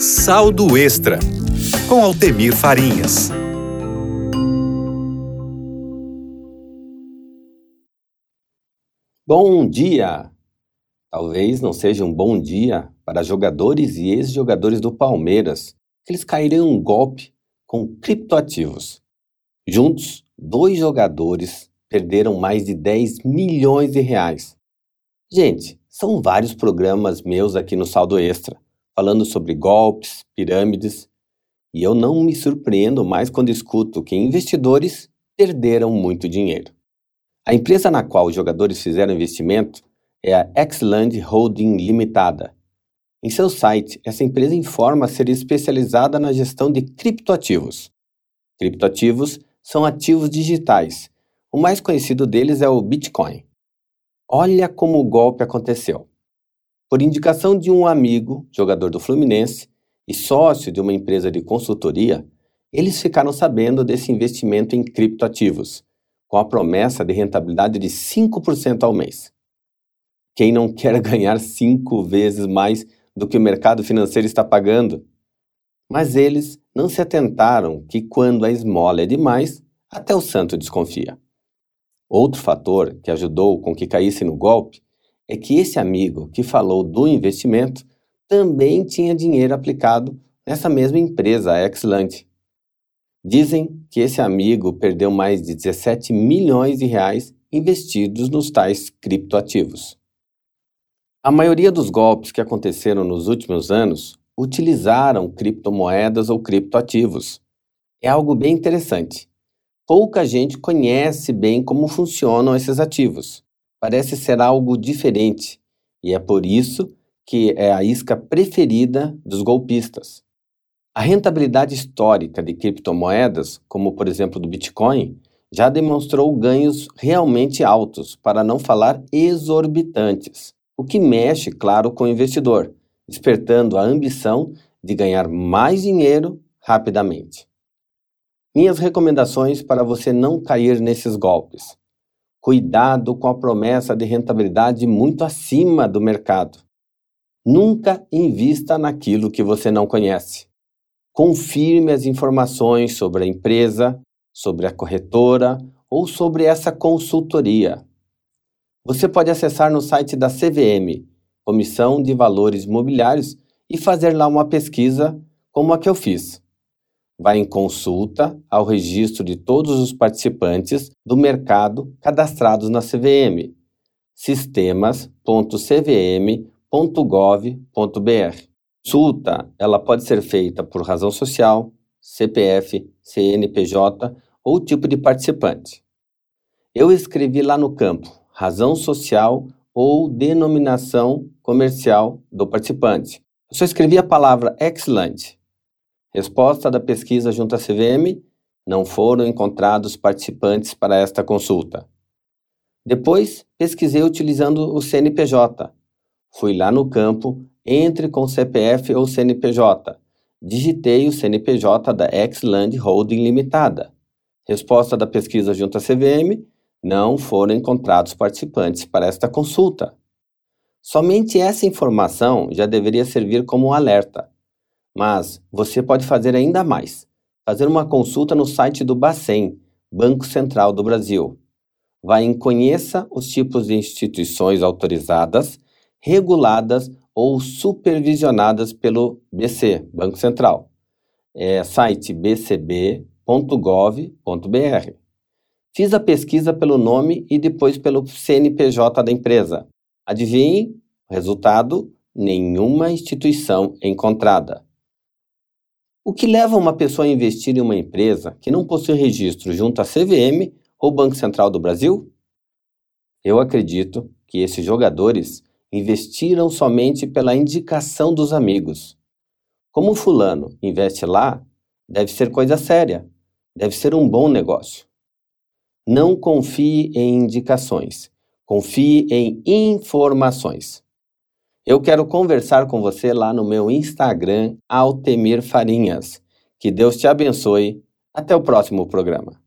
Saldo Extra, com Altemir Farinhas. Bom dia! Talvez não seja um bom dia para jogadores e ex-jogadores do Palmeiras, que eles caíram em um golpe com criptoativos. Juntos, dois jogadores perderam mais de 10 milhões de reais. Gente, são vários programas meus aqui no Saldo Extra, falando sobre golpes, pirâmides, e eu não me surpreendo mais quando escuto que investidores perderam muito dinheiro. A empresa na qual os jogadores fizeram investimento é a Xland Holding Limitada. Em seu site, essa empresa informa ser especializada na gestão de criptoativos. Criptoativos são ativos digitais. O mais conhecido deles é o Bitcoin. Olha como o golpe aconteceu. Por indicação de um amigo, jogador do Fluminense e sócio de uma empresa de consultoria, eles ficaram sabendo desse investimento em criptoativos, com a promessa de rentabilidade de 5% ao mês. Quem não quer ganhar cinco vezes mais do que o mercado financeiro está pagando? Mas eles não se atentaram que quando a esmola é demais, até o santo desconfia. Outro fator que ajudou com que caísse no golpe é que esse amigo que falou do investimento também tinha dinheiro aplicado nessa mesma empresa, a Exlant. Dizem que esse amigo perdeu mais de 17 milhões de reais investidos nos tais criptoativos. A maioria dos golpes que aconteceram nos últimos anos utilizaram criptomoedas ou criptoativos. É algo bem interessante pouca gente conhece bem como funcionam esses ativos. Parece ser algo diferente e é por isso que é a isca preferida dos golpistas. A rentabilidade histórica de criptomoedas, como por exemplo do Bitcoin, já demonstrou ganhos realmente altos, para não falar exorbitantes, o que mexe, claro, com o investidor, despertando a ambição de ganhar mais dinheiro rapidamente. Minhas recomendações para você não cair nesses golpes. Cuidado com a promessa de rentabilidade muito acima do mercado. Nunca invista naquilo que você não conhece. Confirme as informações sobre a empresa, sobre a corretora ou sobre essa consultoria. Você pode acessar no site da CVM, Comissão de Valores Imobiliários, e fazer lá uma pesquisa como a que eu fiz vai em consulta ao registro de todos os participantes do mercado cadastrados na CVM, sistemas.cvm.gov.br. Consulta, ela pode ser feita por razão social, CPF, CNPJ ou tipo de participante. Eu escrevi lá no campo razão social ou denominação comercial do participante. Eu só escrevi a palavra Excellent Resposta da pesquisa junto à CVM: não foram encontrados participantes para esta consulta. Depois, pesquisei utilizando o CNPJ. Fui lá no campo Entre com CPF ou CNPJ. Digitei o CNPJ da Exland Holding Limitada. Resposta da pesquisa junto à CVM: não foram encontrados participantes para esta consulta. Somente essa informação já deveria servir como um alerta. Mas você pode fazer ainda mais. Fazer uma consulta no site do Bacen, Banco Central do Brasil. Vá em Conheça os tipos de instituições autorizadas, reguladas ou supervisionadas pelo BC, Banco Central. É site bcb.gov.br. Fiz a pesquisa pelo nome e depois pelo CNPJ da empresa. Adivinhe? Resultado: nenhuma instituição encontrada. O que leva uma pessoa a investir em uma empresa que não possui registro junto à CVM ou Banco Central do Brasil? Eu acredito que esses jogadores investiram somente pela indicação dos amigos. Como fulano investe lá, deve ser coisa séria, deve ser um bom negócio. Não confie em indicações, confie em informações. Eu quero conversar com você lá no meu Instagram, Altemir Farinhas. Que Deus te abençoe. Até o próximo programa.